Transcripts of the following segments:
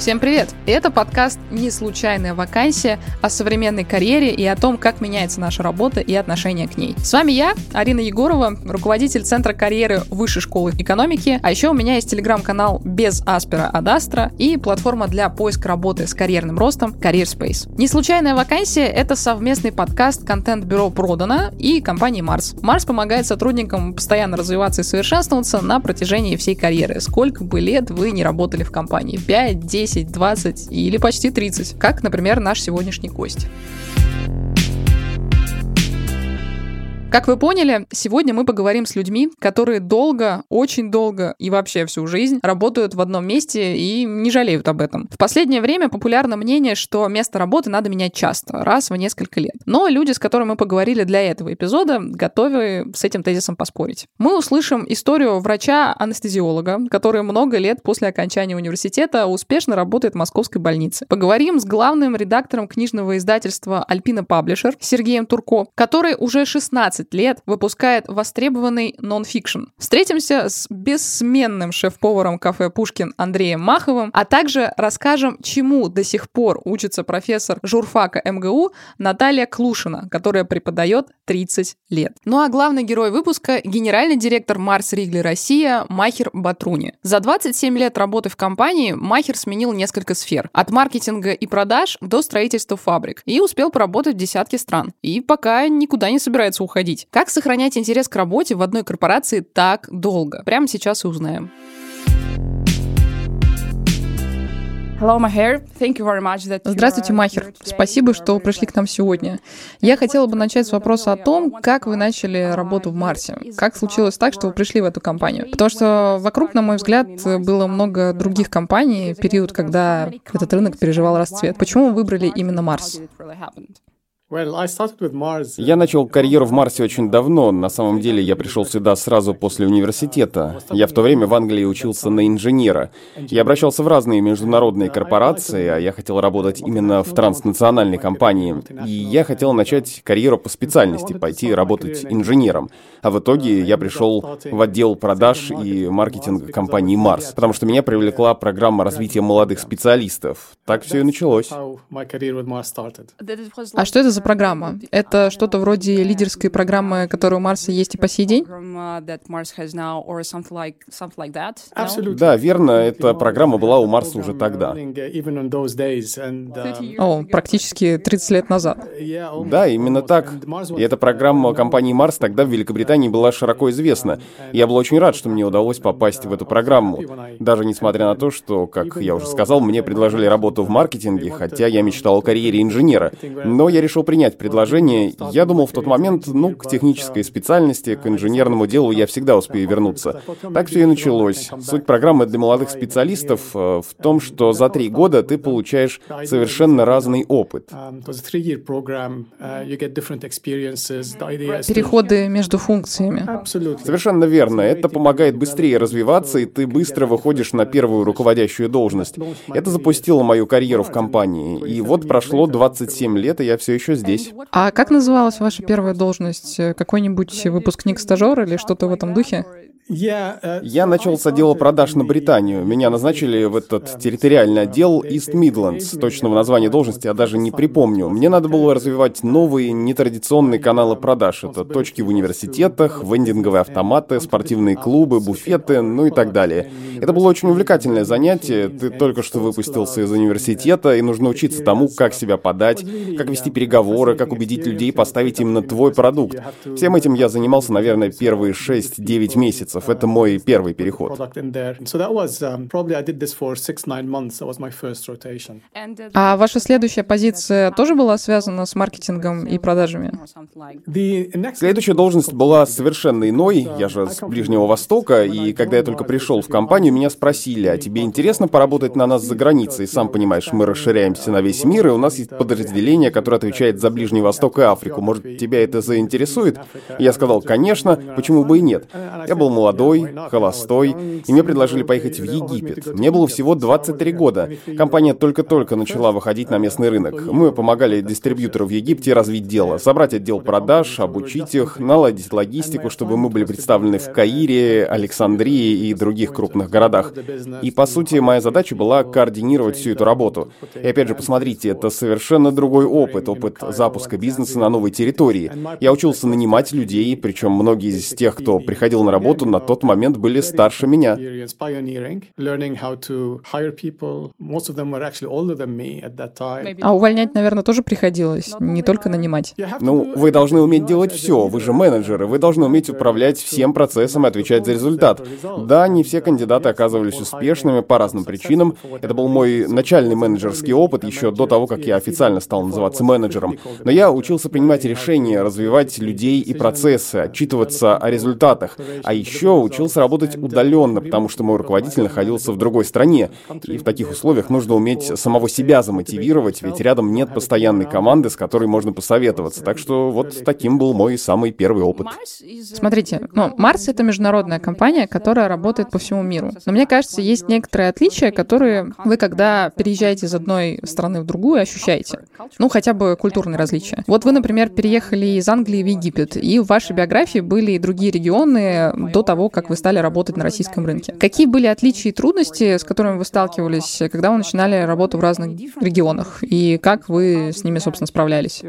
Всем привет! Это подкаст «Не случайная вакансия» о современной карьере и о том, как меняется наша работа и отношение к ней. С вами я, Арина Егорова, руководитель Центра карьеры Высшей школы экономики, а еще у меня есть телеграм-канал без Аспера Адастра и платформа для поиска работы с карьерным ростом Space. «Не случайная вакансия» — это совместный подкаст контент-бюро Продана и компании Марс. Марс помогает сотрудникам постоянно развиваться и совершенствоваться на протяжении всей карьеры. Сколько бы лет вы не работали в компании? 5, 10, 10, 20 или почти 30, как, например, наш сегодняшний гость. Как вы поняли, сегодня мы поговорим с людьми, которые долго, очень долго и вообще всю жизнь работают в одном месте и не жалеют об этом. В последнее время популярно мнение, что место работы надо менять часто, раз в несколько лет. Но люди, с которыми мы поговорили для этого эпизода, готовы с этим тезисом поспорить. Мы услышим историю врача-анестезиолога, который много лет после окончания университета успешно работает в московской больнице. Поговорим с главным редактором книжного издательства «Альпина Паблишер» Сергеем Турко, который уже 16 20 лет выпускает востребованный нон-фикшн. Встретимся с бессменным шеф-поваром кафе «Пушкин» Андреем Маховым, а также расскажем, чему до сих пор учится профессор журфака МГУ Наталья Клушина, которая преподает 30 лет. Ну а главный герой выпуска — генеральный директор Марс Ригли Россия Махер Батруни. За 27 лет работы в компании Махер сменил несколько сфер. От маркетинга и продаж до строительства фабрик. И успел поработать в десятке стран. И пока никуда не собирается уходить уходить. Как сохранять интерес к работе в одной корпорации так долго? Прямо сейчас и узнаем. Здравствуйте, Махер. Спасибо, что пришли к нам сегодня. Я хотела бы начать с вопроса о том, как вы начали работу в Марсе. Как случилось так, что вы пришли в эту компанию? Потому что вокруг, на мой взгляд, было много других компаний, период, когда этот рынок переживал расцвет. Почему вы выбрали именно Марс? Я начал карьеру в Марсе очень давно. На самом деле я пришел сюда сразу после университета. Я в то время в Англии учился на инженера. Я обращался в разные международные корпорации, а я хотел работать именно в транснациональной компании. И я хотел начать карьеру по специальности, пойти работать инженером. А в итоге я пришел в отдел продаж и маркетинга компании Марс, потому что меня привлекла программа развития молодых специалистов. Так все и началось. А что это за за программа? Это что-то вроде лидерской программы, которая у Марса есть и по сей день? Да, верно. Эта программа была у Марса уже тогда. О, практически 30 лет назад. Да, именно так. И эта программа компании Марс тогда в Великобритании была широко известна. Я был очень рад, что мне удалось попасть в эту программу. Даже несмотря на то, что, как я уже сказал, мне предложили работу в маркетинге, хотя я мечтал о карьере инженера. Но я решил принять предложение. Я думал в тот момент, ну, к технической специальности, к инженерному делу я всегда успею вернуться. Так все и началось. Суть программы для молодых специалистов э, в том, что за три года ты получаешь совершенно разный опыт. Переходы между функциями. Совершенно верно. Это помогает быстрее развиваться, и ты быстро выходишь на первую руководящую должность. Это запустило мою карьеру в компании. И вот прошло 27 лет, и я все еще здесь. А как называлась ваша первая должность? Какой-нибудь выпускник-стажер или что-то в этом духе? Uh, я начал с отдела продаж на Британию. Меня назначили в этот территориальный отдел East Midlands. Точного названия должности я даже не припомню. Мне надо было развивать новые, нетрадиционные каналы продаж. Это точки в университетах, вендинговые автоматы, спортивные клубы, буфеты, ну и так далее. Это было очень увлекательное занятие. Ты только что выпустился из университета, и нужно учиться тому, как себя подать, как вести переговоры, как убедить людей поставить именно твой продукт. Всем этим я занимался, наверное, первые 6-9 месяцев месяцев. Это мой первый переход. А ваша следующая позиция тоже была связана с маркетингом и продажами? Следующая должность была совершенно иной. Я же с Ближнего Востока, и когда я только пришел в компанию, меня спросили, а тебе интересно поработать на нас за границей? Сам понимаешь, мы расширяемся на весь мир, и у нас есть подразделение, которое отвечает за Ближний Восток и Африку. Может, тебя это заинтересует? Я сказал, конечно, почему бы и нет. Я был молодой молодой, холостой, и мне предложили поехать в Египет. Мне было всего 23 года. Компания только-только начала выходить на местный рынок. Мы помогали дистрибьютору в Египте развить дело, собрать отдел продаж, обучить их, наладить логистику, чтобы мы были представлены в Каире, Александрии и других крупных городах. И, по сути, моя задача была координировать всю эту работу. И опять же, посмотрите, это совершенно другой опыт, опыт запуска бизнеса на новой территории. Я учился нанимать людей, причем многие из тех, кто приходил на работу, на тот момент были старше меня. А увольнять, наверное, тоже приходилось, не только нанимать. Ну, вы должны уметь делать все, вы же менеджеры, вы должны уметь управлять всем процессом и отвечать за результат. Да, не все кандидаты оказывались успешными по разным причинам. Это был мой начальный менеджерский опыт еще до того, как я официально стал называться менеджером. Но я учился принимать решения, развивать людей и процессы, отчитываться о результатах. А еще учился работать удаленно, потому что мой руководитель находился в другой стране. И в таких условиях нужно уметь самого себя замотивировать, ведь рядом нет постоянной команды, с которой можно посоветоваться. Так что вот таким был мой самый первый опыт. Смотрите, ну, Марс — это международная компания, которая работает по всему миру. Но мне кажется, есть некоторые отличия, которые вы, когда переезжаете из одной страны в другую, ощущаете. Ну, хотя бы культурные различия. Вот вы, например, переехали из Англии в Египет, и в вашей биографии были и другие регионы до того, как вы стали работать на российском рынке. Какие были отличия и трудности, с которыми вы сталкивались, когда вы начинали работу в разных регионах, и как вы с ними, собственно, справлялись?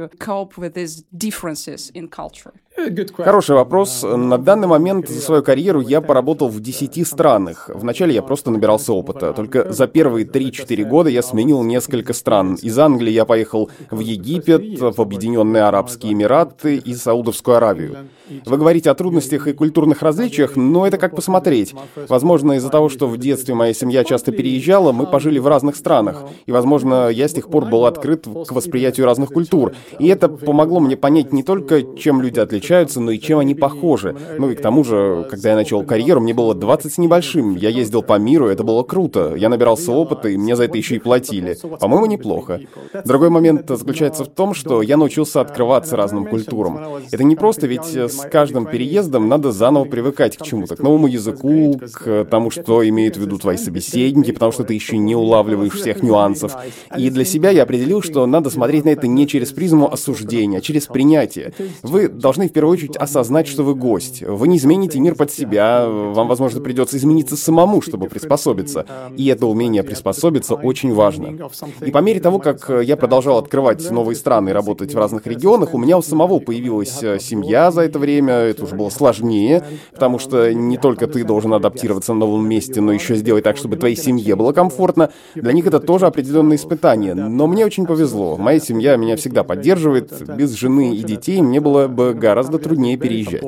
Хороший вопрос. На данный момент за свою карьеру я поработал в 10 странах. Вначале я просто набирался опыта. Только за первые 3-4 года я сменил несколько стран. Из Англии я поехал в Египет, в Объединенные Арабские Эмираты и Саудовскую Аравию. Вы говорите о трудностях и культурных различиях, но это как посмотреть. Возможно, из-за того, что в детстве моя семья часто переезжала, мы пожили в разных странах. И, возможно, я с тех пор был открыт к восприятию разных культур. И это помогло мне понять не только, чем люди отличаются, но и чем они похожи. Ну и к тому же, когда я начал карьеру, мне было 20 с небольшим. Я ездил по миру, это было круто. Я набирался опыта, и мне за это еще и платили. По-моему, неплохо. Другой момент заключается в том, что я научился открываться разным культурам. Это не просто, ведь с каждым переездом надо заново привыкать к чему-то, к новому языку, к тому, что имеют в виду твои собеседники, потому что ты еще не улавливаешь всех нюансов. И для себя я определил, что надо смотреть на это не через призму осуждения, а через принятие. Вы должны в первую очередь осознать, что вы гость. Вы не измените мир под себя, вам, возможно, придется измениться самому, чтобы приспособиться. И это умение приспособиться очень важно. И по мере того, как я продолжал открывать новые страны и работать в разных регионах, у меня у самого появилась э, семья за это время, это уже было сложнее, потому что не только ты должен адаптироваться на новом месте, но еще сделать так, чтобы твоей семье было комфортно. Для них это тоже определенное испытание. Но мне очень повезло. Моя семья меня всегда поддерживает. Без жены и детей мне было бы гораздо труднее переезжать.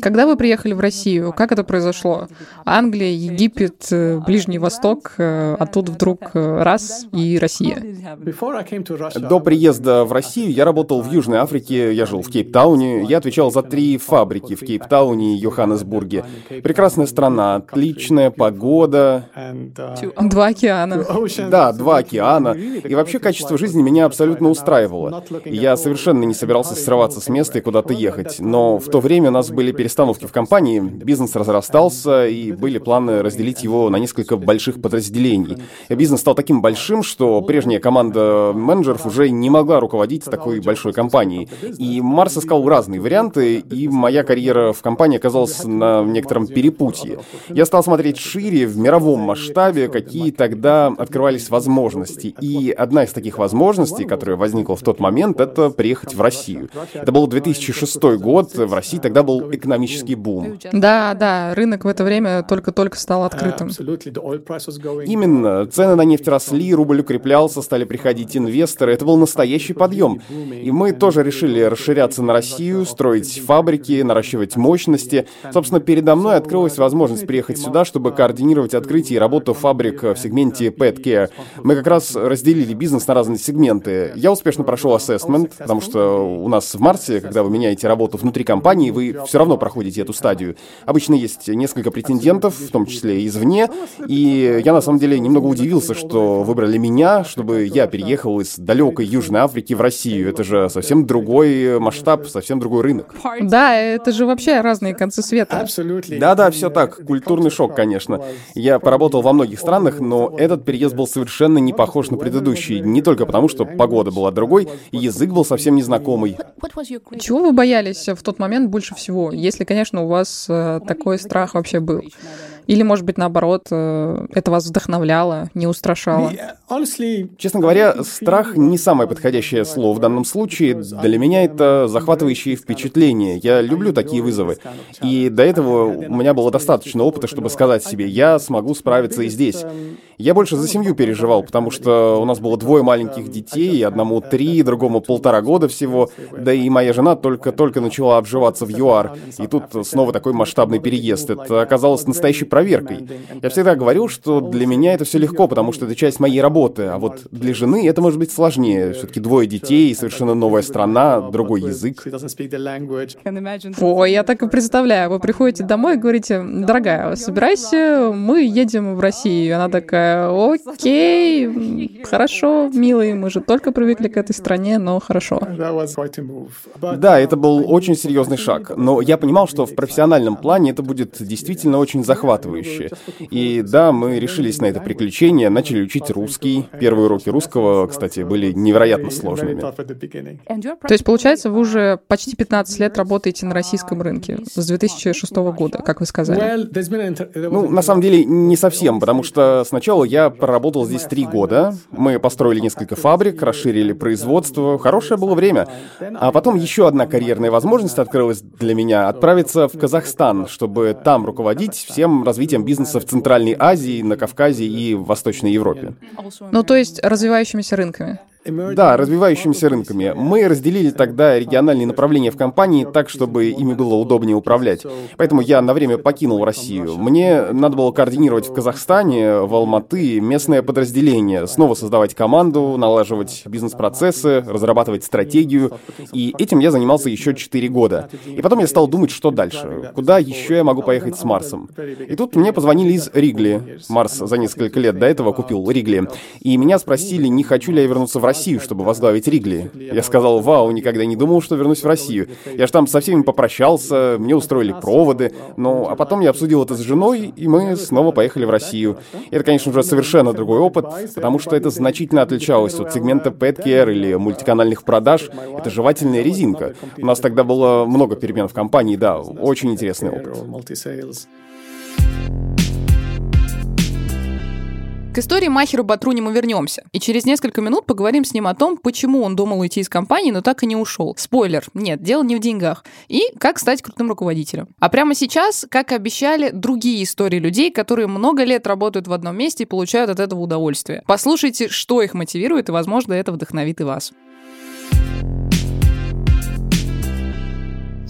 Когда вы приехали в Россию, как это произошло? Англия, Египет, э, Ближний Восток, э, а тут вдруг э, раз и Россия. До приезда в Россию я работал в Южной Африке, я жил в Кейптауне, я отвечал за три фабрики в Кейптауне и Йоханнесбурге. Прекрасная страна, отличная погода. Два океана. Да, два океана. И вообще качество жизни меня абсолютно устраивало. Я совершенно не собирался срываться с места и куда-то ехать. Но в то время время у нас были перестановки в компании, бизнес разрастался, и были планы разделить его на несколько больших подразделений. Бизнес стал таким большим, что прежняя команда менеджеров уже не могла руководить такой большой компанией. И Марс искал разные варианты, и моя карьера в компании оказалась на некотором перепутье. Я стал смотреть шире, в мировом масштабе, какие тогда открывались возможности. И одна из таких возможностей, которая возникла в тот момент, это приехать в Россию. Это был 2006 год, в России тогда был экономический бум. Да, да, рынок в это время только-только стал открытым. Именно. Цены на нефть росли, рубль укреплялся, стали приходить инвесторы. Это был настоящий подъем. И мы тоже решили расширяться на Россию, строить фабрики, наращивать мощности. Собственно, передо мной открылась возможность приехать сюда, чтобы координировать открытие и работу фабрик в сегменте Pet Care. Мы как раз разделили бизнес на разные сегменты. Я успешно прошел ассессмент, потому что у нас в марте, когда вы меняете работу внутри компании, вы вы все равно проходите эту стадию. Обычно есть несколько претендентов, в том числе извне, и я на самом деле немного удивился, что выбрали меня, чтобы я переехал из далекой Южной Африки в Россию. Это же совсем другой масштаб, совсем другой рынок. Да, это же вообще разные концы света. Да-да, все так. Культурный шок, конечно. Я поработал во многих странах, но этот переезд был совершенно не похож на предыдущий. Не только потому, что погода была другой, и язык был совсем незнакомый. Чего вы боялись в тот момент больше всего, если, конечно, у вас э, такой страх вообще был? Или, может быть, наоборот, э, это вас вдохновляло, не устрашало? Честно говоря, страх не самое подходящее слово в данном случае. Для меня это захватывающие впечатления. Я люблю такие вызовы. И до этого у меня было достаточно опыта, чтобы сказать себе, я смогу справиться и здесь. Я больше за семью переживал, потому что у нас было двое маленьких детей, одному три, другому полтора года всего, да и моя жена только-только начала обживаться в ЮАР. И тут снова такой масштабный переезд. Это оказалось настоящей проверкой. Я всегда говорил, что для меня это все легко, потому что это часть моей работы, а вот для жены это может быть сложнее. Все-таки двое детей, совершенно новая страна, другой язык. Ой, я так и представляю. Вы приходите домой и говорите, дорогая, собирайся, мы едем в Россию. Она такая, окей, хорошо, милый, мы же только привыкли к этой стране, но хорошо. Да, это был очень серьезный шаг, но я понимал, что в профессиональном плане это будет действительно очень захватывающе захватывающе. И да, мы решились на это приключение, начали учить русский. Первые уроки русского, кстати, были невероятно сложными. То есть, получается, вы уже почти 15 лет работаете на российском рынке с 2006 года, как вы сказали. Ну, на самом деле, не совсем, потому что сначала я проработал здесь три года. Мы построили несколько фабрик, расширили производство. Хорошее было время. А потом еще одна карьерная возможность открылась для меня — отправиться в Казахстан, чтобы там руководить всем развитием бизнеса в Центральной Азии, на Кавказе и в Восточной Европе. Ну, то есть развивающимися рынками. Да, развивающимися рынками. Мы разделили тогда региональные направления в компании так, чтобы ими было удобнее управлять. Поэтому я на время покинул Россию. Мне надо было координировать в Казахстане, в Алматы местное подразделение, снова создавать команду, налаживать бизнес-процессы, разрабатывать стратегию. И этим я занимался еще 4 года. И потом я стал думать, что дальше. Куда еще я могу поехать с Марсом? И тут мне позвонили из Ригли. Марс за несколько лет до этого купил Ригли. И меня спросили, не хочу ли я вернуться в Россию, чтобы возглавить Ригли. Я сказал, вау, никогда не думал, что вернусь в Россию. Я же там со всеми попрощался, мне устроили проводы, ну, а потом я обсудил это с женой, и мы снова поехали в Россию. Это, конечно, уже совершенно другой опыт, потому что это значительно отличалось от сегмента pet care или мультиканальных продаж. Это жевательная резинка. У нас тогда было много перемен в компании, да, очень интересный опыт. К истории Махеру Батруни мы вернемся. И через несколько минут поговорим с ним о том, почему он думал уйти из компании, но так и не ушел. Спойлер, нет, дело не в деньгах. И как стать крутым руководителем. А прямо сейчас, как обещали, другие истории людей, которые много лет работают в одном месте и получают от этого удовольствие. Послушайте, что их мотивирует, и, возможно, это вдохновит и вас.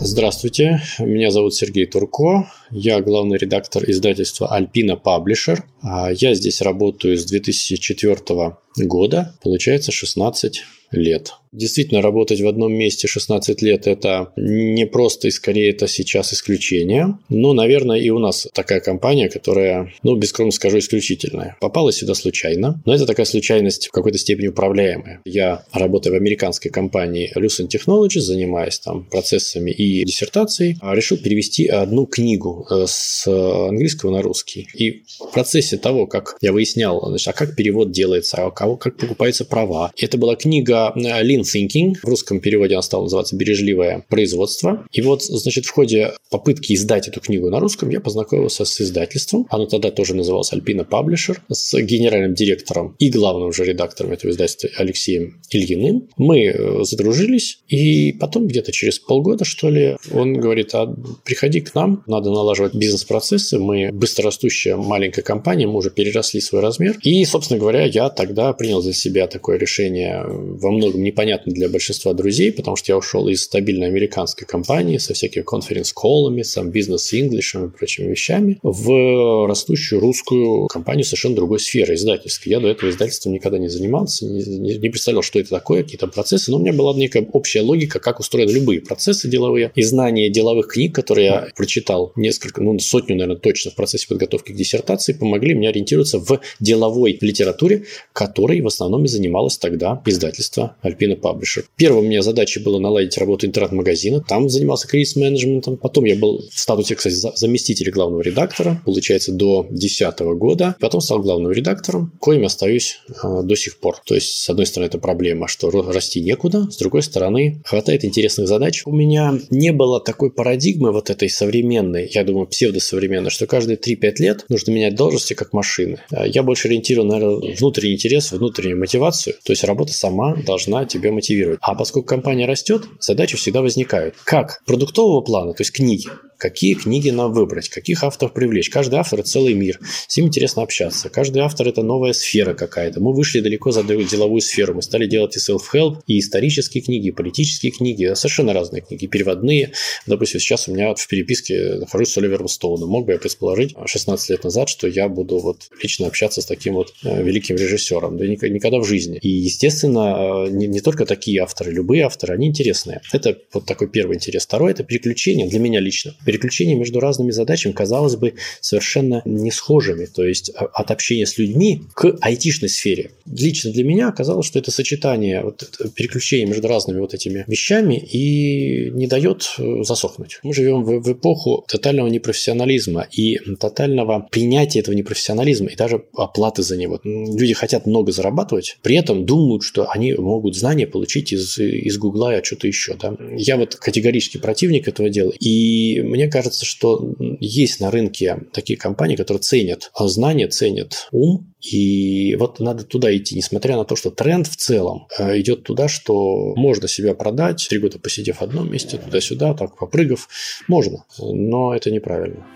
Здравствуйте, меня зовут Сергей Турко, я главный редактор издательства Alpina Publisher. А я здесь работаю с 2004 года, получается 16 лет. Действительно, работать в одном месте 16 лет – это не просто и скорее это сейчас исключение. Но, наверное, и у нас такая компания, которая, ну, бескромно скажу, исключительная. Попала сюда случайно, но это такая случайность в какой-то степени управляемая. Я работаю в американской компании Lucent Technologies, занимаясь там процессами и диссертацией, а решил перевести одну книгу э, с английского на русский. И в процессе того, как я выяснял, значит, а как перевод делается, а кого, как покупаются права. Это была книга Lean Lean Thinking. В русском переводе она стала называться «Бережливое производство». И вот, значит, в ходе попытки издать эту книгу на русском я познакомился с издательством. Оно тогда тоже называлось Alpina Publisher. С генеральным директором и главным же редактором этого издательства Алексеем Ильиным. Мы э, задружились. И потом где-то через полгода, что ли, он говорит, а приходи к нам, надо налаживать бизнес-процессы. Мы быстрорастущая маленькая компания, мы уже переросли свой размер. И, собственно говоря, я тогда принял за себя такое решение во многом непонятно понятно для большинства друзей, потому что я ушел из стабильной американской компании со всякими конференц-коллами, сам бизнес инглишем и прочими вещами в растущую русскую компанию совершенно другой сферы издательской. Я до этого издательством никогда не занимался, не, не представлял, что это такое, какие-то процессы, но у меня была некая общая логика, как устроены любые процессы деловые, и знание деловых книг, которые я прочитал несколько, ну, сотню, наверное, точно в процессе подготовки к диссертации, помогли мне ориентироваться в деловой литературе, которой в основном и занималась тогда издательство Альпина Паблишер. Первой у меня задачей было наладить работу интернет-магазина. Там занимался кризис-менеджментом. Потом я был в статусе, кстати, заместителя главного редактора, получается, до 2010 года. Потом стал главным редактором, коим остаюсь э, до сих пор. То есть, с одной стороны, это проблема, что расти некуда, с другой стороны, хватает интересных задач. У меня не было такой парадигмы вот этой современной, я думаю, псевдосовременной, что каждые 3-5 лет нужно менять должности как машины. Э, я больше ориентирован, наверное, внутренний интерес, внутреннюю мотивацию. То есть, работа сама должна тебя мотивировать. А поскольку компания растет, задачи всегда возникают. Как продуктового плана, то есть книги, какие книги нам выбрать, каких авторов привлечь. Каждый автор – целый мир, с ним интересно общаться. Каждый автор – это новая сфера какая-то. Мы вышли далеко за деловую сферу, мы стали делать и self-help, и исторические книги, и политические книги, совершенно разные книги, переводные. Допустим, сейчас у меня в переписке нахожусь с Оливером Стоуном. Мог бы я предположить 16 лет назад, что я буду вот лично общаться с таким вот э, великим режиссером. Да никогда в жизни. И, естественно, э, не, не только такие авторы, любые авторы, они интересные. Это вот такой первый интерес. Второй – это переключение для меня лично переключения между разными задачами, казалось бы, совершенно не схожими. То есть а, от общения с людьми к айтишной сфере. Лично для меня оказалось, что это сочетание, вот это переключение между разными вот этими вещами и не дает э, засохнуть. Мы живем в, в эпоху тотального непрофессионализма и тотального принятия этого непрофессионализма и даже оплаты за него. Люди хотят много зарабатывать, при этом думают, что они могут знания получить из, из Гугла и что-то еще. Да? Я вот категорически противник этого дела. И мне мне кажется, что есть на рынке такие компании, которые ценят знания, ценят ум, и вот надо туда идти, несмотря на то, что тренд в целом э, идет туда, что можно себя продать, три года посидев в одном месте, туда-сюда, так попрыгав, можно, но это неправильно.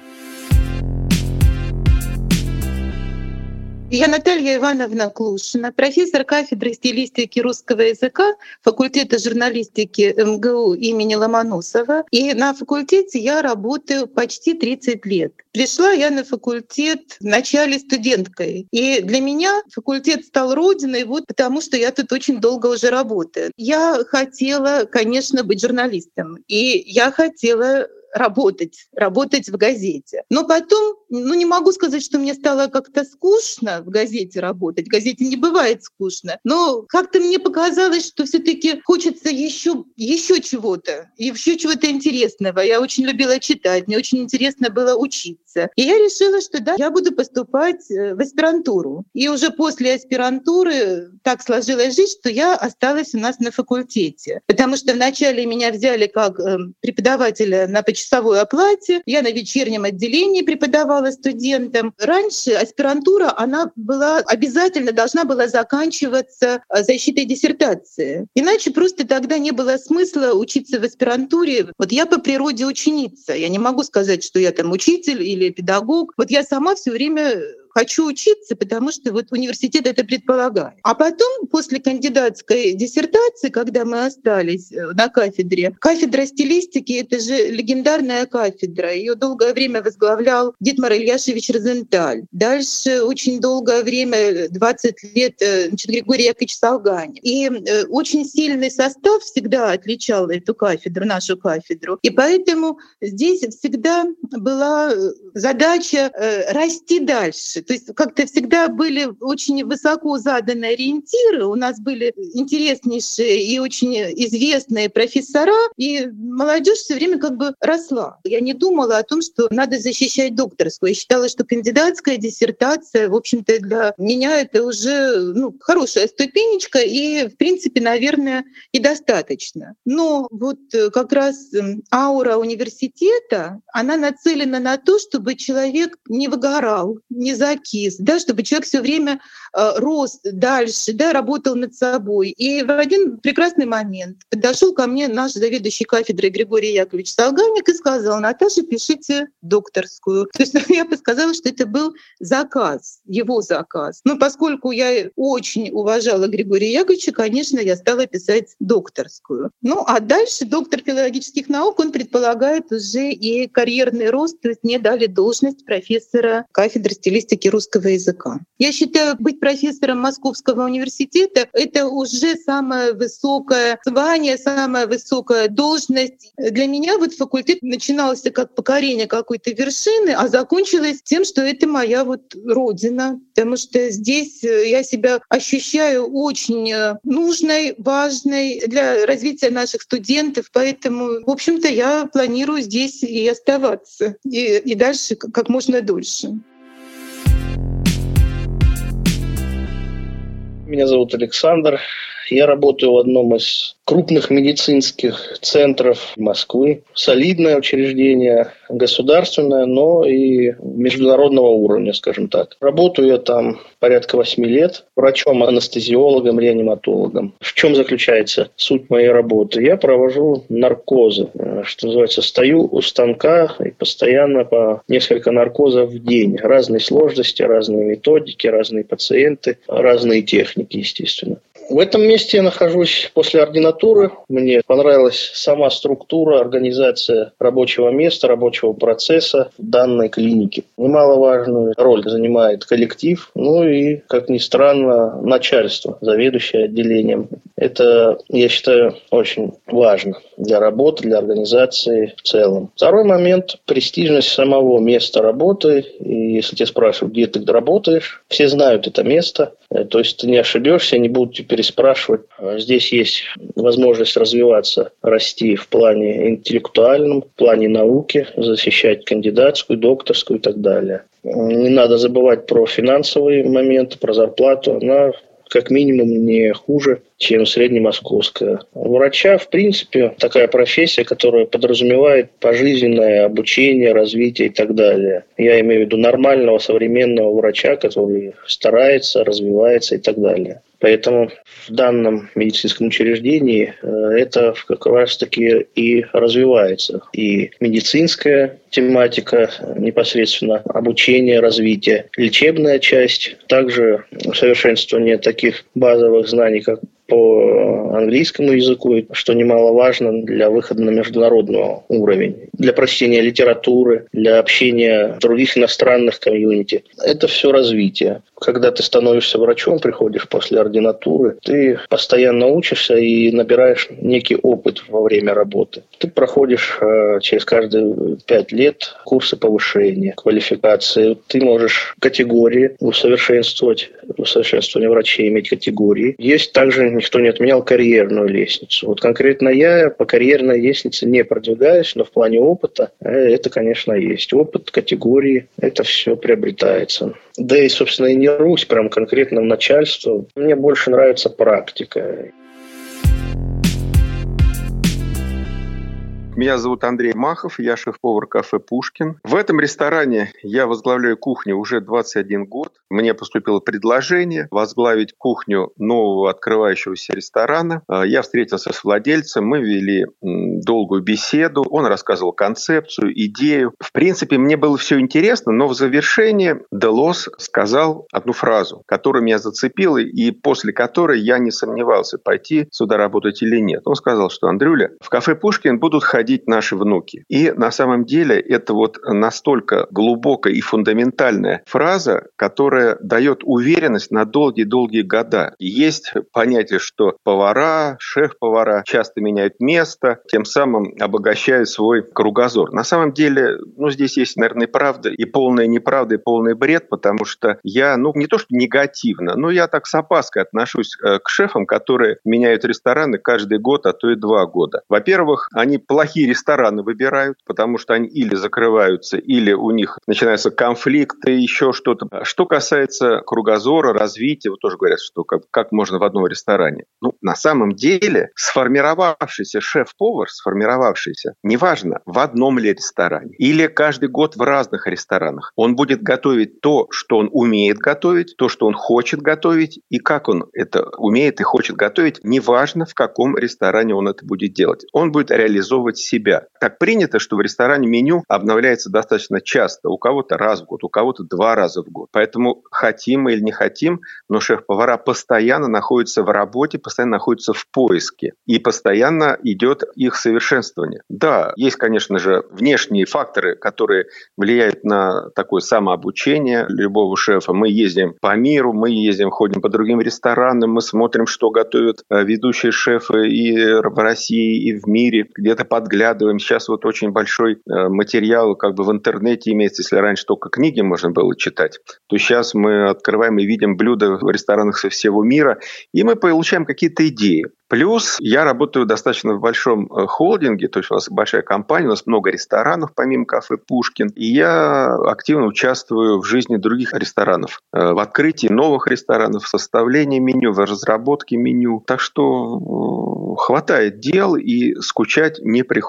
Я Наталья Ивановна Клушина, профессор кафедры стилистики русского языка факультета журналистики МГУ имени Ломоносова. И на факультете я работаю почти 30 лет. Пришла я на факультет в начале студенткой. И для меня факультет стал родиной вот потому, что я тут очень долго уже работаю. Я хотела, конечно, быть журналистом. И я хотела работать, работать в газете. Но потом, ну не могу сказать, что мне стало как-то скучно в газете работать. В газете не бывает скучно. Но как-то мне показалось, что все таки хочется еще, еще чего-то, еще чего-то интересного. Я очень любила читать, мне очень интересно было учиться. И я решила, что да, я буду поступать э, в аспирантуру. И уже после аспирантуры так сложилась жизнь, что я осталась у нас на факультете. Потому что вначале меня взяли как эм, преподавателя на почтовом часовой оплате. Я на вечернем отделении преподавала студентам. Раньше аспирантура, она была обязательно должна была заканчиваться э, защитой диссертации. Иначе просто тогда не было смысла учиться в аспирантуре. Вот я по природе ученица. Я не могу сказать, что я там учитель или педагог. Вот я сама все время хочу учиться, потому что вот университет это предполагает. А потом, после кандидатской диссертации, когда мы остались э, на кафедре, кафедра стилистики — это же легендарная кафедра. Ее долгое время возглавлял Дитмар Ильяшевич Розенталь. Дальше очень долгое время, 20 лет, э, значит, Григорий Яковлевич Салганин. И э, очень сильный состав всегда отличал эту кафедру, нашу кафедру. И поэтому здесь всегда была задача расти дальше. То есть как-то всегда были очень высоко заданы ориентиры. У нас были интереснейшие и очень известные профессора, и молодежь все время как бы росла. Я не думала о том, что надо защищать докторскую. Я считала, что кандидатская диссертация, в общем-то, для меня это уже ну, хорошая ступенечка, и, в принципе, наверное, и достаточно. Но вот э, как раз эм, аура университета, она нацелена на то, чтобы человек не выгорал, не за прокис, да, чтобы человек все время э, рос дальше, да, работал над собой. И в один прекрасный момент подошел ко мне наш заведующий кафедрой Григорий Яковлевич Солганик и сказал, Наташа, пишите докторскую. То есть я бы сказала, что это был заказ, его заказ. Но поскольку я очень уважала Григория Яковлевича, конечно, я стала писать докторскую. Ну, а дальше доктор филологических наук, он предполагает уже и карьерный рост, то есть мне дали должность профессора кафедры стилистики русского языка. Я считаю, быть профессором Московского университета — это уже самое высокое звание, самая высокая должность. Для меня вот факультет начинался как покорение какой-то вершины, а закончилось тем, что это моя вот родина, потому что здесь э, я себя ощущаю очень э, нужной, важной для развития наших студентов, поэтому, в общем-то, я планирую здесь и оставаться, и, и дальше как можно дольше. Меня зовут Александр. Я работаю в одном из крупных медицинских центров Москвы. Солидное учреждение, государственное, но и международного уровня, скажем так. Работаю я там порядка восьми лет врачом-анестезиологом, реаниматологом. В чем заключается суть моей работы? Я провожу наркозы, что называется, стою у станка и постоянно по несколько наркозов в день. Разной сложности, разные методики, разные пациенты, разные техники, естественно. В этом месте я нахожусь после ординатуры. Мне понравилась сама структура, организация рабочего места, рабочего процесса в данной клинике. Немаловажную роль занимает коллектив, ну и, как ни странно, начальство, заведующее отделением. Это, я считаю, очень важно для работы, для организации в целом. Второй момент – престижность самого места работы. И если тебя спрашивают, где ты работаешь, все знают это место. Э, то есть ты не ошибешься, не будут тебе переспрашивать. А здесь есть возможность развиваться, расти в плане интеллектуальном, в плане науки, защищать кандидатскую, докторскую и так далее. Не надо забывать про финансовые моменты, про зарплату. Она как минимум не хуже, чем среднемосковская. У врача, в принципе, такая профессия, которая подразумевает пожизненное обучение, развитие и так далее. Я имею в виду нормального современного врача, который старается, развивается и так далее. Поэтому в данном медицинском учреждении э, это как раз таки и развивается. И медицинская тематика, непосредственно обучение, развитие, лечебная часть, также совершенствование таких базовых знаний, как по английскому языку, что немаловажно для выхода на международный уровень, для прочтения литературы, для общения других иностранных комьюнити. Это все развитие. Когда ты становишься врачом, приходишь после ординатуры, ты постоянно учишься и набираешь некий опыт во время работы. Ты проходишь э, через каждые пять лет курсы повышения, квалификации. Ты можешь категории усовершенствовать, усовершенствование врачей иметь категории. Есть также никто не отменял карьерную лестницу. Вот конкретно я по карьерной лестнице не продвигаюсь, но в плане опыта э, это, конечно, есть. Опыт, категории, это все приобретается. Да и, собственно, и не русь прям конкретно начальство. Мне больше нравится практика. Меня зовут Андрей Махов, я шеф-повар кафе «Пушкин». В этом ресторане я возглавляю кухню уже 21 год. Мне поступило предложение возглавить кухню нового открывающегося ресторана. А, я встретился с владельцем, мы вели долгую беседу. Он рассказывал концепцию, идею. В принципе, мне было все интересно, но в завершении Делос сказал одну фразу, которая меня зацепила и после которой я не сомневался, пойти сюда работать или нет. Он сказал, что Андрюля, в кафе «Пушкин» будут ходить ходить наши внуки. И на самом деле это вот настолько глубокая и фундаментальная фраза, которая дает уверенность на долгие-долгие года. есть понятие, что повара, шеф-повара часто меняют место, тем самым обогащают свой кругозор. На самом деле, ну, здесь есть, наверное, правда, и полная неправда, и полный бред, потому что я, ну, не то что негативно, но я так с опаской отношусь э, к шефам, которые меняют рестораны каждый год, а то и два года. Во-первых, они плохие плохие рестораны выбирают, потому что они или закрываются, или у них начинаются конфликты, еще что-то. Что касается кругозора, развития, вот тоже говорят, что как, как можно в одном ресторане. Ну, на самом деле, сформировавшийся шеф-повар, сформировавшийся, неважно, в одном ли ресторане, или каждый год в разных ресторанах, он будет готовить то, что он умеет готовить, то, что он хочет готовить, и как он это умеет и хочет готовить, неважно, в каком ресторане он это будет делать. Он будет реализовывать себя. Так принято, что в ресторане меню обновляется достаточно часто. У кого-то раз в год, у кого-то два раза в год. Поэтому хотим мы или не хотим, но шеф-повара постоянно находятся в работе, постоянно находятся в поиске. И постоянно идет их совершенствование. Да, есть, конечно же, внешние факторы, которые влияют на такое самообучение любого шефа. Мы ездим по миру, мы ездим, ходим по другим ресторанам, мы смотрим, что готовят э, ведущие шефы и в России, и в мире. Где-то подглядываем. Сейчас вот очень большой э, материал как бы в интернете имеется. Если раньше только книги можно было читать, то сейчас мы открываем и видим блюда в ресторанах со всего мира, и мы получаем какие-то идеи. Плюс я работаю достаточно в большом э, холдинге, то есть у нас большая компания, у нас много ресторанов помимо кафе «Пушкин», и я активно участвую в жизни других ресторанов, э, в открытии новых ресторанов, в составлении меню, в разработке меню. Так что хватает дел и скучать не приходится.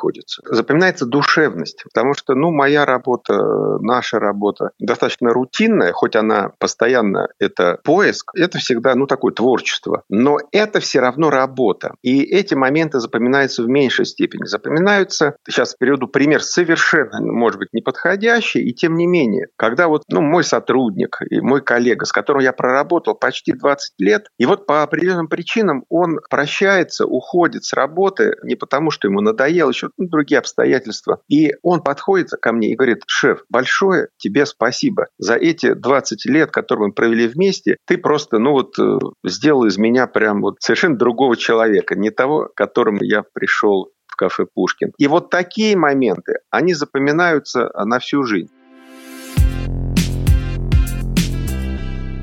Запоминается душевность, потому что, ну, моя работа, наша работа достаточно рутинная, хоть она постоянно это поиск, это всегда, ну, такое творчество, но это все равно работа. И эти моменты запоминаются в меньшей степени. Запоминаются, сейчас приведу пример совершенно, может быть, неподходящий, и тем не менее, когда вот ну, мой сотрудник и мой коллега, с которым я проработал почти 20 лет, и вот по определенным причинам он прощается, уходит с работы не потому, что ему надоело, еще ну, другие обстоятельства. И он подходит ко мне и говорит, шеф, большое тебе спасибо за эти 20 лет, которые мы провели вместе. Ты просто, ну вот, э, сделал из меня прям вот совершенно другого человека не того, к которому я пришел в кафе Пушкин. И вот такие моменты, они запоминаются на всю жизнь.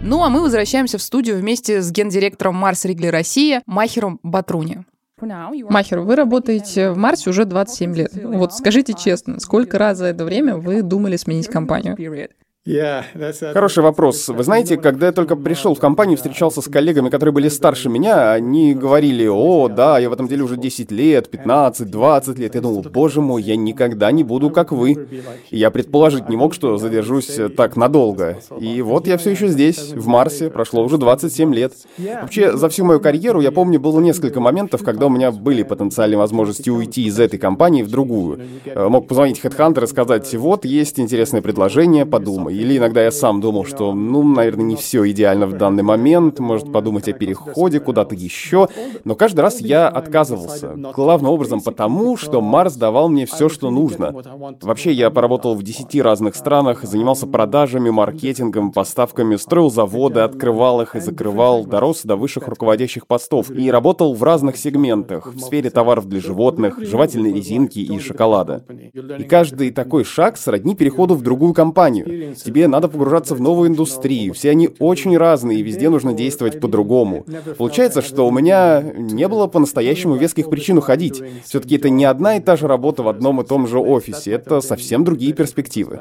Ну а мы возвращаемся в студию вместе с гендиректором Марс Ригли Россия Махером Батруни. Махер, вы работаете в Марсе уже 27 лет. Вот скажите честно, сколько раз за это время вы думали сменить компанию? Хороший вопрос. Вы знаете, когда я только пришел в компанию, встречался с коллегами, которые были старше меня, они говорили, о, да, я в этом деле уже 10 лет, 15, 20 лет. Я думал, боже мой, я никогда не буду как вы. И я предположить не мог, что задержусь так надолго. И вот я все еще здесь, в Марсе, прошло уже 27 лет. Вообще, за всю мою карьеру, я помню, было несколько моментов, когда у меня были потенциальные возможности уйти из этой компании в другую. Э, мог позвонить HeadHunter и сказать, вот, есть интересное предложение, подумай. Или иногда я сам думал, что, ну, наверное, не все идеально в данный момент, может подумать о переходе куда-то еще. Но каждый раз я отказывался. Главным образом потому, что Марс давал мне все, что нужно. Вообще, я поработал в 10 разных странах, занимался продажами, маркетингом, поставками, строил заводы, открывал их и закрывал, дорос до высших руководящих постов и работал в разных сегментах, в сфере товаров для животных, жевательной резинки и шоколада. И каждый такой шаг сродни переходу в другую компанию тебе надо погружаться в новую индустрию. Все они очень разные, и везде нужно действовать по-другому. Получается, что у меня не было по-настоящему веских причин уходить. Все-таки это не одна и та же работа в одном и том же офисе, это совсем другие перспективы.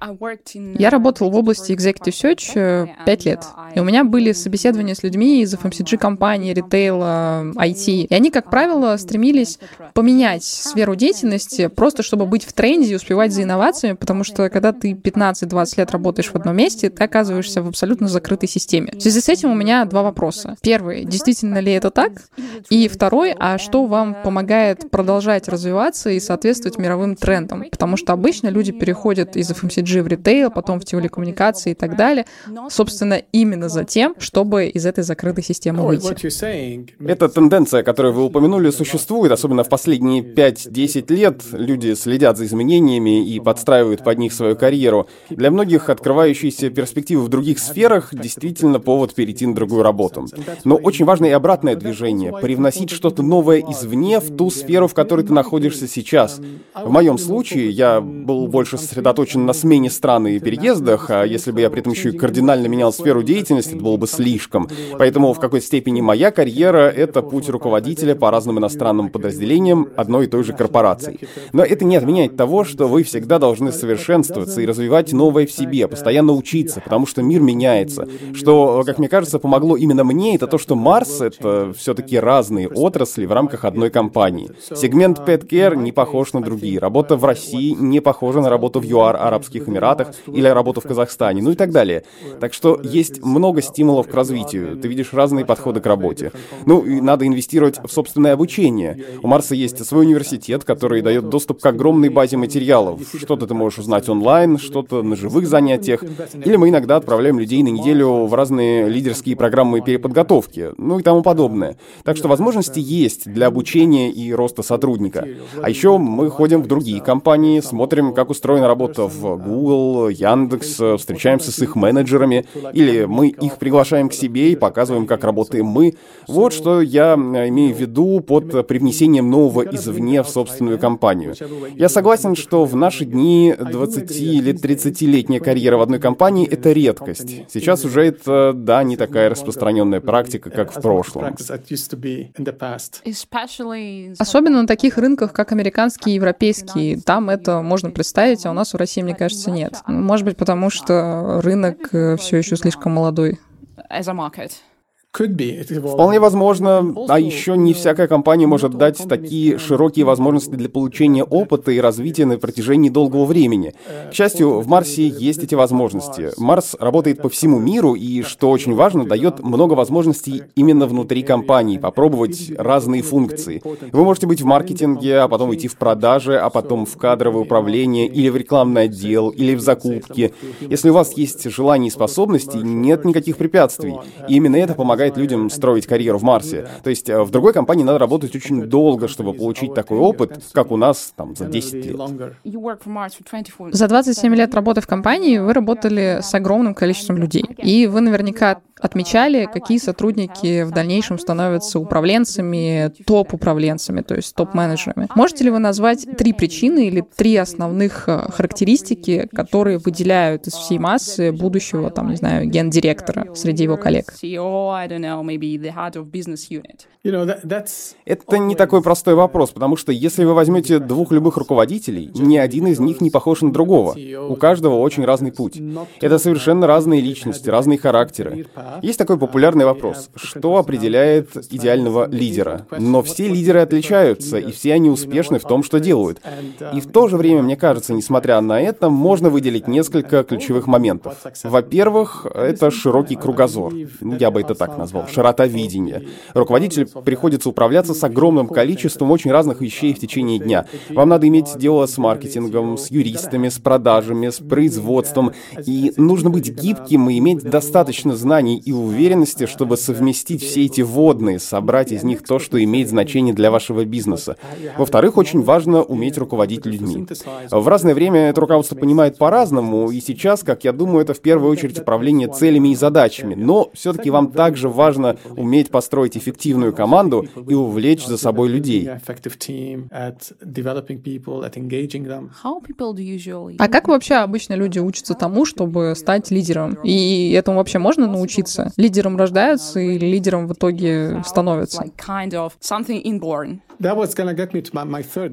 Я работал в области Executive Search 5 лет. И у меня были собеседования с людьми из FMCG компании, ритейла, IT. И они, как правило, стремились поменять сферу деятельности, просто чтобы быть в тренде и успевать за инновациями, потому что когда ты 15-20 лет работаешь в одном месте, ты оказываешься в абсолютно закрытой системе. В связи с этим у меня два вопроса. Первый, действительно ли это так? И второй, а что вам помогает продолжать развиваться и соответствовать мировым трендам? Потому что обычно люди переходят из FMCG FMCG в ритейл, потом в телекоммуникации и так далее, собственно, именно за тем, чтобы из этой закрытой системы выйти. Эта тенденция, которую вы упомянули, существует, особенно в последние 5-10 лет. Люди следят за изменениями и подстраивают под них свою карьеру. Для многих открывающиеся перспективы в других сферах действительно повод перейти на другую работу. Но очень важно и обратное движение — привносить что-то новое извне в ту сферу, в которой ты находишься сейчас. В моем случае я был больше сосредоточен на смене смене страны и переездах, а если бы я при этом еще и кардинально менял сферу деятельности, это было бы слишком. Поэтому в какой-то степени моя карьера — это путь руководителя по разным иностранным подразделениям одной и той же корпорации. Но это не отменяет того, что вы всегда должны совершенствоваться и развивать новое в себе, постоянно учиться, потому что мир меняется. Что, как мне кажется, помогло именно мне, это то, что Марс — это все-таки разные отрасли в рамках одной компании. Сегмент Pet Care не похож на другие. Работа в России не похожа на работу в ЮАР, Арабских Эмиратах или работу в Казахстане, ну и так далее. Так что есть много стимулов к развитию. Ты видишь разные подходы к работе. Ну и надо инвестировать в собственное обучение. У Марса есть свой университет, который дает доступ к огромной базе материалов. Что-то ты можешь узнать онлайн, что-то на живых занятиях. Или мы иногда отправляем людей на неделю в разные лидерские программы переподготовки, ну и тому подобное. Так что возможности есть для обучения и роста сотрудника. А еще мы ходим в другие компании, смотрим, как устроена работа в Google, Яндекс, встречаемся с их менеджерами, или мы их приглашаем к себе и показываем, как работаем мы. Вот что я имею в виду под привнесением нового извне в собственную компанию. Я согласен, что в наши дни 20 или 30-летняя карьера в одной компании — это редкость. Сейчас уже это, да, не такая распространенная практика, как в прошлом. Особенно на таких рынках, как американский и европейский. Там это можно представить, а у нас в России, мне кажется, нет. Может быть, потому что рынок э, все еще слишком молодой. Вполне возможно, а еще не всякая компания может дать такие широкие возможности для получения опыта и развития на протяжении долгого времени. К счастью, в Марсе есть эти возможности. Марс работает по всему миру и, что очень важно, дает много возможностей именно внутри компании, попробовать разные функции. Вы можете быть в маркетинге, а потом идти в продажи, а потом в кадровое управление, или в рекламный отдел, или в закупки. Если у вас есть желание и способности, нет никаких препятствий. И именно это помогает помогает людям строить карьеру в Марсе. То есть э, в другой компании надо работать очень долго, чтобы получить такой опыт, как у нас там за 10 лет. За 27 лет работы в компании вы работали с огромным количеством людей. И вы наверняка отмечали, какие сотрудники в дальнейшем становятся управленцами, топ-управленцами, то есть топ-менеджерами. Можете ли вы назвать три причины или три основных э, характеристики, которые выделяют из всей массы будущего, там, не знаю, гендиректора среди его коллег? Это не такой простой вопрос, потому что если вы возьмете двух любых руководителей, ни один из них не похож на другого. У каждого очень разный путь. Это совершенно разные личности, разные характеры. Есть такой популярный вопрос. Что определяет идеального лидера? Но все лидеры отличаются, и все они успешны в том, что делают. И в то же время, мне кажется, несмотря на это, можно выделить несколько ключевых моментов. Во-первых, это широкий кругозор. Я бы это так назвал. Широта видения. Руководителю приходится управляться с огромным количеством очень разных вещей в течение дня. Вам надо иметь дело с маркетингом, с юристами, с продажами, с производством. И нужно быть гибким и иметь достаточно знаний и уверенности, чтобы совместить все эти водные, собрать из них то, что имеет значение для вашего бизнеса. Во-вторых, очень важно уметь руководить людьми. В разное время это руководство понимает по-разному, и сейчас, как я думаю, это в первую очередь управление целями и задачами. Но все-таки вам также важно уметь построить эффективную команду и увлечь за собой людей. А как вообще обычно люди учатся тому, чтобы стать лидером? И этому вообще можно научиться? Лидером рождаются или лидером в итоге становятся?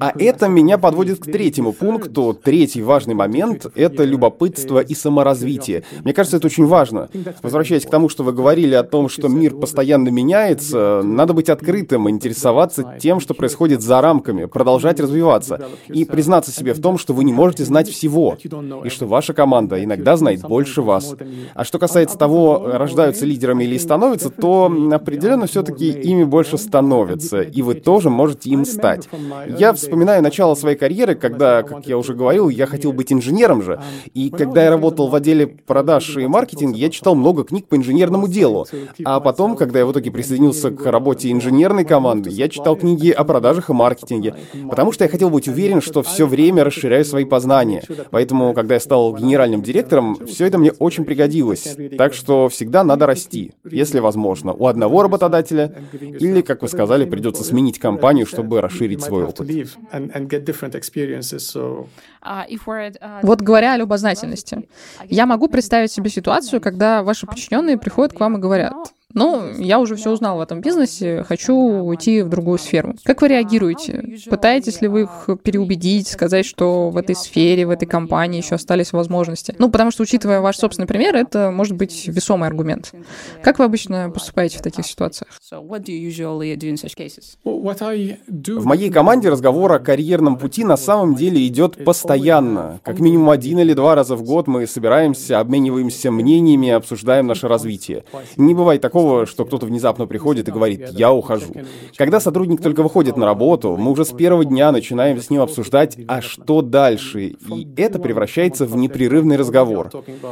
А это меня подводит к третьему пункту. Третий важный момент — это любопытство и саморазвитие. Мне кажется, это очень важно. Возвращаясь к тому, что вы говорили о том, что мир постоянно меняется, надо быть открытым, интересоваться тем, что происходит за рамками, продолжать развиваться и признаться себе в том, что вы не можете знать всего, и что ваша команда иногда знает больше вас. А что касается того, рождаются лидерами или становятся, то определенно все-таки ими больше становятся, и вы тоже можете им стать. Я вспоминаю начало своей карьеры, когда, как я уже говорил, я хотел быть инженером же. И когда я работал в отделе продаж и маркетинга, я читал много книг по инженерному делу. А А потом, когда я в итоге присоединился к работе инженерной команды, я читал книги о продажах и маркетинге, потому что я хотел быть уверен, что все время расширяю свои познания. Поэтому, когда я стал генеральным директором, все это мне очень пригодилось. Так что всегда надо расти, если возможно, у одного работодателя или, как вы сказали, придется сменить компанию, чтобы расширить свой опыт. А, а, вот говоря о любознательности, я могу представить себе ситуацию, когда ваши подчиненные приходят к вам и говорят, ну, я уже все узнал в этом бизнесе, хочу уйти в другую сферу. Как вы реагируете? Пытаетесь ли вы их переубедить, сказать, что в этой сфере, в этой компании еще остались возможности? Ну, потому что, учитывая ваш собственный пример, это может быть весомый аргумент. Как вы обычно поступаете в таких ситуациях? В моей команде разговор о карьерном пути на самом деле идет постоянно. Как минимум один или два раза в год мы собираемся, обмениваемся мнениями, обсуждаем наше развитие. Не бывает такого, такого, что кто-то внезапно приходит и говорит «я ухожу». Когда сотрудник только выходит на работу, мы уже с первого дня начинаем с ним обсуждать «а что дальше?» И это превращается в непрерывный разговор.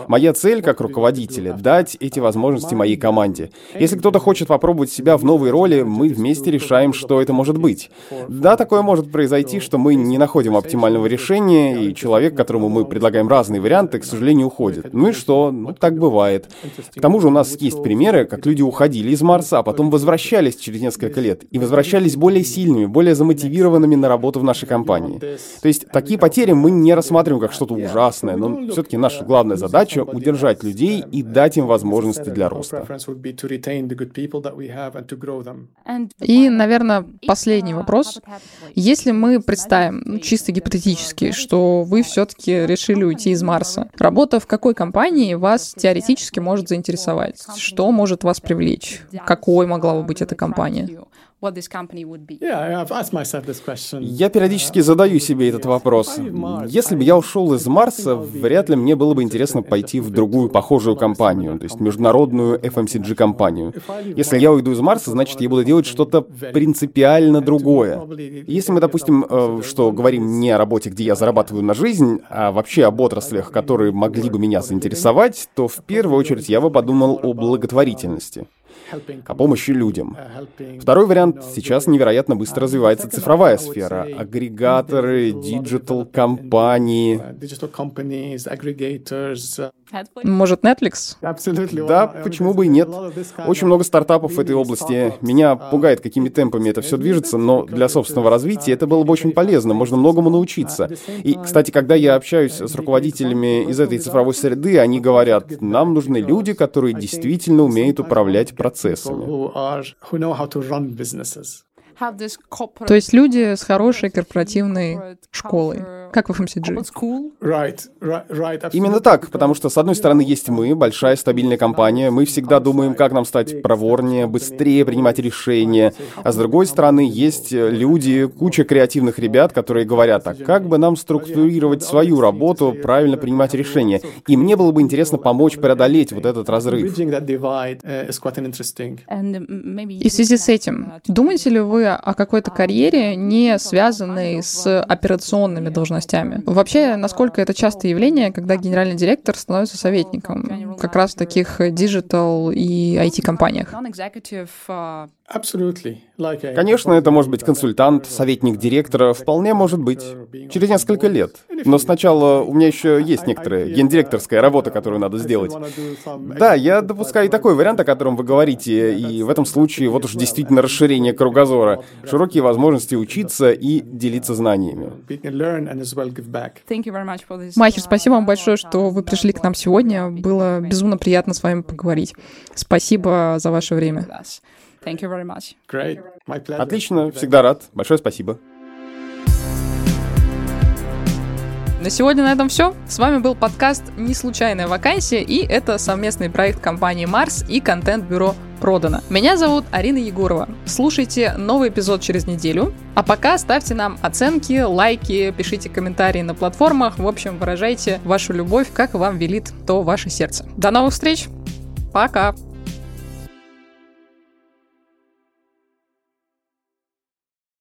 Моя цель как руководителя — дать эти возможности моей команде. Если кто-то хочет попробовать себя в новой роли, мы вместе решаем, что это может быть. Да, такое может произойти, что мы не находим оптимального решения, и человек, которому мы предлагаем разные варианты, к сожалению, уходит. Ну и что? Ну, так бывает. К тому же у нас есть примеры, как люди люди уходили из Марса, а потом возвращались через несколько лет. И возвращались более сильными, более замотивированными на работу в нашей компании. То есть такие потери мы не рассматриваем как что-то ужасное, но все-таки наша главная задача — удержать людей и дать им возможности для роста. И, наверное, последний вопрос. Если мы представим, ну, чисто гипотетически, что вы все-таки решили уйти из Марса, работа в какой компании вас теоретически может заинтересовать? Что может вас привлечь? Какой могла бы быть эта компания? Я периодически задаю себе этот вопрос. Если бы я ушел из Марса, вряд ли мне было бы интересно пойти в другую похожую компанию, то есть международную FMCG-компанию. Если я уйду из Марса, значит, я буду делать что-то принципиально другое. Если мы, допустим, э, что говорим не о работе, где я зарабатываю на жизнь, а вообще об отраслях, которые могли бы меня заинтересовать, то в первую очередь я бы подумал о благотворительности о помощи людям. Второй вариант. Сейчас невероятно быстро развивается цифровая сфера. Агрегаторы, digital-компании. Может, Netflix? Да, почему бы и нет. Очень много стартапов в этой области. Меня пугает, какими темпами это все движется, но для собственного развития это было бы очень полезно, можно многому научиться. И, кстати, когда я общаюсь с руководителями из этой цифровой среды, они говорят, нам нужны люди, которые действительно умеют управлять процессами. То есть люди с хорошей корпоративной школой, как в FMCG. Именно так, потому что, с одной стороны, есть мы, большая стабильная компания, мы всегда думаем, как нам стать проворнее, быстрее принимать решения, а с другой стороны, есть люди, куча креативных ребят, которые говорят, а как бы нам структурировать свою работу, правильно принимать решения. И мне было бы интересно помочь преодолеть вот этот разрыв. И в связи с этим, думаете ли вы о какой-то карьере, не связанной с операционными должностями. Вообще, насколько это частое явление, когда генеральный директор становится советником, как раз в таких digital и IT-компаниях? Конечно, это может быть консультант, советник директора, вполне может быть. Через несколько лет. Но сначала у меня еще есть некоторая гендиректорская работа, которую надо сделать. Да, я допускаю и такой вариант, о котором вы говорите, и в этом случае вот уж действительно расширение кругозора, широкие возможности учиться и делиться знаниями. Махер, спасибо вам большое, что вы пришли к нам сегодня. Было безумно приятно с вами поговорить. Спасибо за ваше время. Thank you very much. Great. My pleasure. Отлично, всегда рад. Большое спасибо. На сегодня на этом все. С вами был подкаст «Не случайная вакансия» и это совместный проект компании «Марс» и контент-бюро «Продано». Меня зовут Арина Егорова. Слушайте новый эпизод через неделю. А пока ставьте нам оценки, лайки, пишите комментарии на платформах. В общем, выражайте вашу любовь, как вам велит то ваше сердце. До новых встреч. Пока.